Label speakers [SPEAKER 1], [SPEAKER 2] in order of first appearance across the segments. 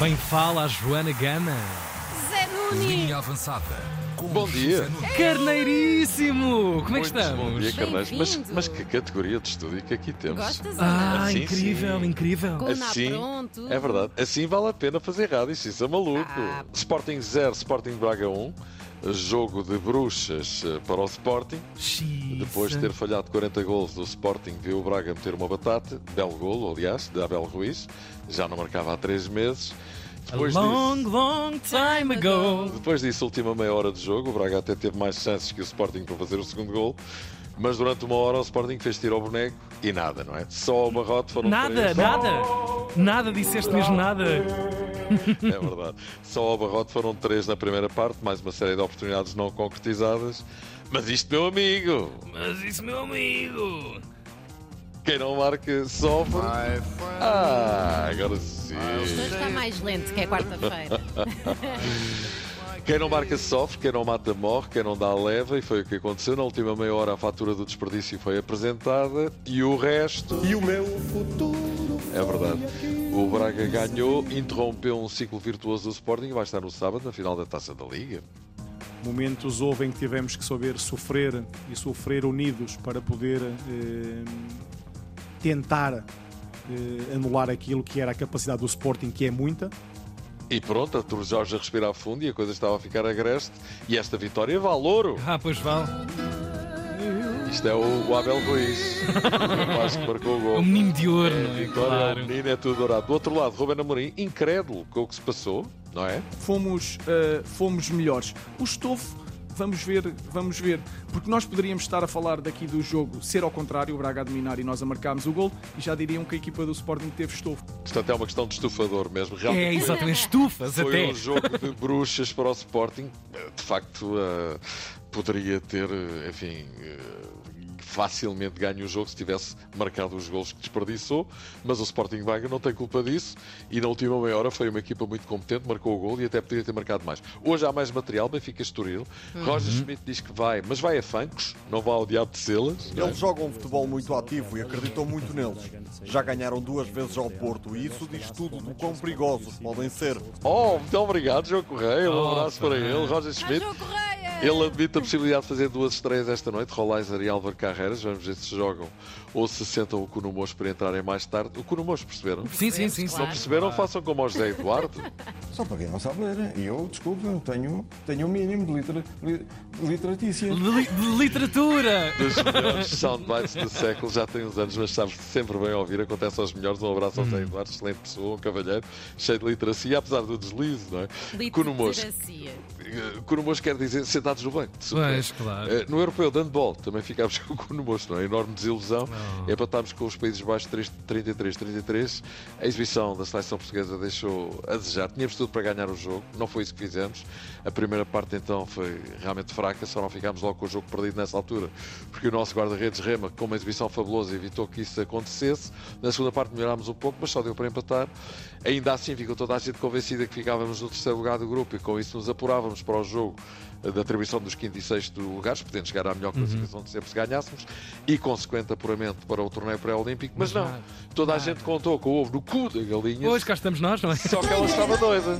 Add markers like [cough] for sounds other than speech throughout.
[SPEAKER 1] Bem fala a Joana Gama.
[SPEAKER 2] Zé Nunes!
[SPEAKER 3] Linha avançada. com
[SPEAKER 4] Bom dia.
[SPEAKER 3] José Nunes.
[SPEAKER 1] Carneiríssimo! Como é que
[SPEAKER 4] Muito
[SPEAKER 1] estamos?
[SPEAKER 4] Bom dia, Carneiros. Mas,
[SPEAKER 2] Bem-vindo.
[SPEAKER 4] mas que categoria de estúdio que aqui temos?
[SPEAKER 2] Gostas?
[SPEAKER 1] Ah,
[SPEAKER 4] Assim,
[SPEAKER 1] incrível,
[SPEAKER 4] sim.
[SPEAKER 1] incrível.
[SPEAKER 2] Com na
[SPEAKER 4] Assim,
[SPEAKER 2] pronto.
[SPEAKER 4] é verdade. Assim vale a pena fazer rádio, isso, isso é maluco.
[SPEAKER 2] Ah.
[SPEAKER 4] Sporting 0, Sporting Braga 1. Jogo de bruxas eh, para o Sporting.
[SPEAKER 1] Xiça.
[SPEAKER 4] Depois de ter falhado 40 gols, o Sporting viu o Braga meter uma batata. Belo golo, aliás, de Abel Ruiz. Já não marcava há 3 meses.
[SPEAKER 1] A
[SPEAKER 4] Depois
[SPEAKER 1] long,
[SPEAKER 4] disso,
[SPEAKER 1] long time ago.
[SPEAKER 4] depois disso, última meia hora de jogo, o Braga até teve mais chances que o Sporting para fazer o segundo gol. Mas durante uma hora o Sporting fez tiro ao boneco e nada, não é? Só o barrote foram
[SPEAKER 1] Nada,
[SPEAKER 4] três.
[SPEAKER 1] nada. Nada, disseste mesmo nada.
[SPEAKER 4] É verdade. Só ao barrote foram três na primeira parte, mais uma série de oportunidades não concretizadas. Mas isto, meu amigo,
[SPEAKER 1] Mas isso, meu amigo.
[SPEAKER 4] quem não marca sofre. Ah, agora sim.
[SPEAKER 2] Hoje está mais lento que é quarta-feira. [laughs]
[SPEAKER 4] Quem não marca sofre, quem não mata morre, quem não dá leva, e foi o que aconteceu. Na última meia hora a fatura do desperdício foi apresentada e o resto.
[SPEAKER 5] E o meu futuro
[SPEAKER 4] É verdade. O Braga ganhou, interrompeu um ciclo virtuoso do Sporting e vai estar no sábado na final da Taça da Liga.
[SPEAKER 5] Momentos houve em que tivemos que saber sofrer e sofrer unidos para poder eh, tentar eh, anular aquilo que era a capacidade do Sporting, que é muita.
[SPEAKER 4] E pronto, Artur Jorge a respirar fundo e a coisa estava a ficar agreste. E esta vitória vale ouro.
[SPEAKER 1] Ah, pois vale.
[SPEAKER 4] Isto é o, o Abel Ruiz, [laughs] que marcou o
[SPEAKER 1] O
[SPEAKER 4] gol.
[SPEAKER 1] menino de ouro,
[SPEAKER 4] É,
[SPEAKER 1] não é?
[SPEAKER 4] vitória,
[SPEAKER 1] Claro.
[SPEAKER 4] o menino é tudo dourado. Do outro lado, Ruben Amorim, incrédulo com o que se passou, não é?
[SPEAKER 6] fomos, uh, fomos melhores. O estofo, vamos ver, vamos ver. Porque nós poderíamos estar a falar daqui do jogo ser ao contrário, o Braga a dominar e nós a marcarmos o gol, e já diriam que a equipa do Sporting teve estofo.
[SPEAKER 4] Portanto, é uma questão de estufador mesmo.
[SPEAKER 1] É,
[SPEAKER 4] Realmente
[SPEAKER 1] exatamente. Estufas
[SPEAKER 4] foi
[SPEAKER 1] até.
[SPEAKER 4] um jogo de bruxas para o Sporting. De facto, eh, poderia ter, eh, enfim, eh, facilmente ganho o jogo se tivesse marcado os gols que desperdiçou, mas o Sporting Braga não tem culpa disso e na última meia hora foi uma equipa muito competente, marcou o gol e até poderia ter marcado mais. Hoje há mais material, Benfica Estoril. Roger Schmidt diz que vai, mas vai a fancos, não vai ao diabo de selas. é?
[SPEAKER 7] Eles jogam um futebol muito ativo e acreditam muito neles. Já ganharam duas vezes ao Porto e isso diz tudo do quão perigosos podem ser.
[SPEAKER 4] Oh, muito obrigado, João Correia. Um
[SPEAKER 1] Oh,
[SPEAKER 4] abraço para ele, Roger Schmidt. Ele admite a possibilidade de fazer duas estreias esta noite, Rolaiser e Álvaro Carreiras. Vamos ver se jogam ou se sentam o Cunumocho para entrarem mais tarde. O Cunumocho, perceberam?
[SPEAKER 1] Sim, sim, sim.
[SPEAKER 4] Se
[SPEAKER 1] sim.
[SPEAKER 4] não perceberam, façam como ao José Eduardo. [laughs]
[SPEAKER 8] Só para quem não sabe ler. E eu, desculpe, eu tenho, tenho um mínimo de, litera, li- de literatícia.
[SPEAKER 1] De, li- de literatura.
[SPEAKER 4] Dos melhores soundbites do século. Já tem uns anos, mas sabe sempre bem ouvir. Acontece aos melhores. Um abraço ao José Eduardo, excelente pessoa, um cavalheiro, cheio de literacia, apesar do deslize, não é?
[SPEAKER 2] Literacia.
[SPEAKER 4] Eh, Cunumocho quer dizer no banco.
[SPEAKER 1] Pois, claro.
[SPEAKER 4] Eh, No europeu de handball também ficámos [laughs] com o Cunumocho, não é? Enorme desilusão.
[SPEAKER 1] Não.
[SPEAKER 4] Empatámos com os Países Baixos 33-33. A exibição da seleção portuguesa deixou a desejar. Tínhamos tudo para ganhar o jogo, não foi isso que fizemos. A primeira parte então foi realmente fraca, só não ficámos logo com o jogo perdido nessa altura, porque o nosso guarda-redes Rema, com uma exibição fabulosa, evitou que isso acontecesse. Na segunda parte melhorámos um pouco, mas só deu para empatar. Ainda assim ficou toda a gente convencida que ficávamos no terceiro lugar do grupo e com isso nos apurávamos para o jogo da atribuição dos quinto e sexto lugares, podendo chegar à melhor classificação de sempre se ganhássemos, e consequente apuramento para o torneio pré-olímpico, mas não, toda a gente contou com o ovo no cu da galinha,
[SPEAKER 1] Hoje cá estamos nós, não é?
[SPEAKER 4] só que ela estava doida.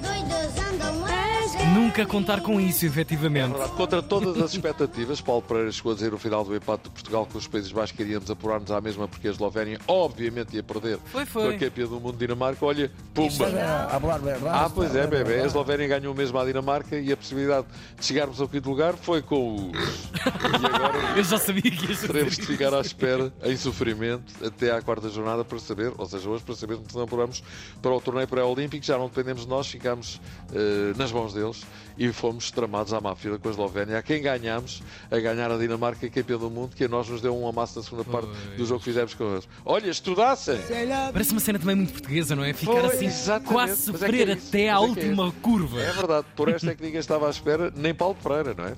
[SPEAKER 1] Nunca contar com isso, efetivamente.
[SPEAKER 4] Verdade, Contra todas as expectativas, Paulo Pereira chegou a dizer no final do empate de Portugal com os Países Baixos que iríamos apurar-nos à mesma porque a Eslovénia obviamente ia perder
[SPEAKER 1] Foi,
[SPEAKER 4] com
[SPEAKER 1] foi.
[SPEAKER 4] a campeã do mundo Dinamarca. Olha, pumba!
[SPEAKER 8] A falar verdade.
[SPEAKER 4] Ah, pois é, bebê. A Eslovénia ganhou mesmo à Dinamarca e a possibilidade de chegarmos ao quinto lugar foi com os. E agora [laughs]
[SPEAKER 1] Eu já sabia que ias
[SPEAKER 4] teremos de ficar à espera, em sofrimento, até à quarta jornada para saber, ou seja, hoje para saber se não apuramos para o torneio pré-olímpico. Já não dependemos de nós, ficamos eh, nas mãos deles e fomos tramados à má fila com a Eslovénia. A quem ganhámos, a ganhar a Dinamarca, campeã do mundo, que a nós nos deu um amasso na segunda parte do jogo que fizemos com eles. Olha, estudassem!
[SPEAKER 1] Parece uma cena também muito portuguesa, não é? Ficar
[SPEAKER 4] Foi,
[SPEAKER 1] assim,
[SPEAKER 4] exatamente.
[SPEAKER 1] quase
[SPEAKER 4] Mas é
[SPEAKER 1] sofrer
[SPEAKER 4] é isso.
[SPEAKER 1] até à
[SPEAKER 4] é é
[SPEAKER 1] última curva.
[SPEAKER 4] É verdade, por esta é que ninguém estava à espera, nem Paulo Pereira, não é?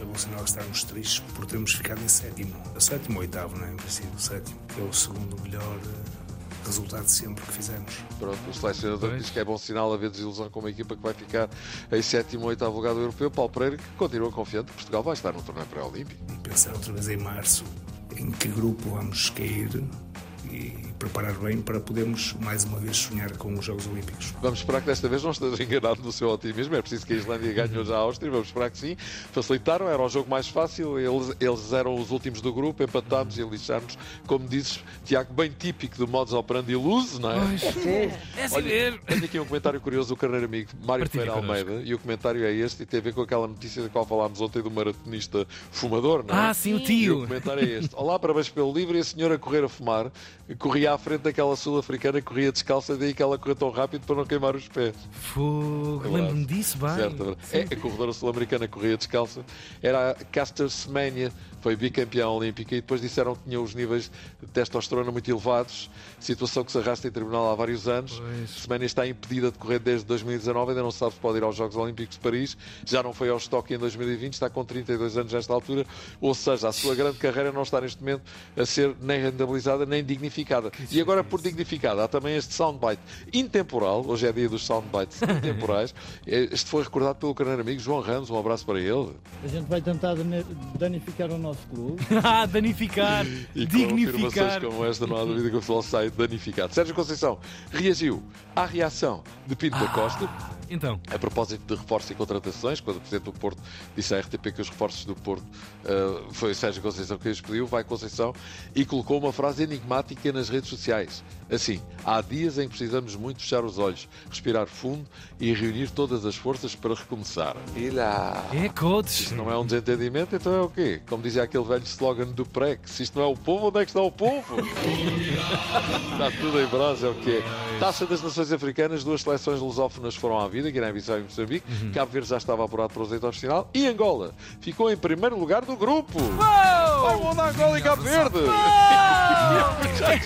[SPEAKER 9] É bom sinal que estarmos tristes por termos ficado em sétimo. Sétimo ou oitavo, não é? Em princípio, sétimo, que é o segundo melhor eh, resultado sempre que fizemos.
[SPEAKER 4] Pronto, o selecionador
[SPEAKER 1] Pois.
[SPEAKER 4] diz que é bom sinal haver desilusão com uma equipa que vai ficar em sétimo ou oitavo lugar do europeu. Paulo Pereira, que continua confiante que Portugal vai estar no torneio pré-olímpico.
[SPEAKER 9] E pensar outra vez em março em que grupo vamos cair e preparar bem para podermos mais uma vez sonhar com os Jogos Olímpicos.
[SPEAKER 4] Vamos esperar que desta vez não esteja enganado no seu otimismo. É preciso que a Islândia ganhe já a Áustria. Vamos esperar que sim. Facilitaram, era o jogo mais fácil. Eles, eles eram os últimos do grupo. Empatámos e lixámos. Como dizes, Tiago, bem típico do modus operandi iluso, não é?
[SPEAKER 1] É assim
[SPEAKER 4] Olha,
[SPEAKER 1] mesmo.
[SPEAKER 4] tenho aqui um comentário curioso do carreiro amigo Mário
[SPEAKER 1] Partilha
[SPEAKER 4] Ferreira
[SPEAKER 1] connosco.
[SPEAKER 4] Almeida. E o comentário é este. E tem a ver com aquela notícia da qual falámos ontem do maratonista fumador, não é?
[SPEAKER 1] Ah, sim, o
[SPEAKER 4] E o
[SPEAKER 1] tio.
[SPEAKER 4] comentário é este. Olá, parabéns pelo livro. E a senhora a correr a fumar corria à frente daquela sul-africana corria descalça, daí que ela correu tão rápido para não queimar os pés.
[SPEAKER 1] Fogo,
[SPEAKER 4] É
[SPEAKER 1] lembro-me disso, bem.
[SPEAKER 4] Certo, é. É, a corredora sul-americana corria descalça. Era a Caster Semenya, foi bicampeã olímpica e depois disseram que tinha os níveis de testosterona muito elevados, situação que se arrasta em tribunal há vários anos.
[SPEAKER 1] Pois.
[SPEAKER 4] Semenya está impedida de correr desde 2019, ainda não sabe se pode ir aos Jogos Olímpicos de Paris, já não foi ao estoque em 2020, está com 32 anos nesta altura, ou seja, a sua grande carreira não está neste momento a ser nem rentabilizada nem dignificada. E agora, por dignificada, há também este soundbite intemporal, hoje é dia dos soundbites [laughs] intemporais. Este foi recordado pelo carneiro amigo João Ramos, um abraço para ele.
[SPEAKER 3] A gente vai tentar danificar o nosso clube. [laughs]
[SPEAKER 1] Ah, danificar,
[SPEAKER 4] E com afirmações
[SPEAKER 1] dignificar.
[SPEAKER 4] como esta, não há dúvida que o futebol sai danificado. Sérgio Conceição reagiu à reação de Pinto da Costa.
[SPEAKER 1] Então,
[SPEAKER 4] A propósito de reforços e contratações, quando o Presidente do Porto disse à RTP que os reforços do Porto eh, foi Sérgio Conceição que os pediu, vai Conceição e colocou uma frase enigmática nas redes sociais. Assim, há dias em que precisamos muito fechar os olhos, respirar fundo e reunir todas as forças para recomeçar. E lá.
[SPEAKER 1] é coach.
[SPEAKER 4] Isto não é um desentendimento, então é o quê? Como dizia aquele velho slogan do PREC: se isto não é o povo, onde é que está o povo? [laughs] está tudo em brasa, é o que é. Taça das Nações Africanas, duas seleções lusófonas foram à vida, Guiné-Bissau e Moçambique. Cabo Verde já estava apurado para os oitavos de final. E Angola ficou em primeiro lugar do grupo. Vai, bom da Angola e Cabo Verde! [laughs]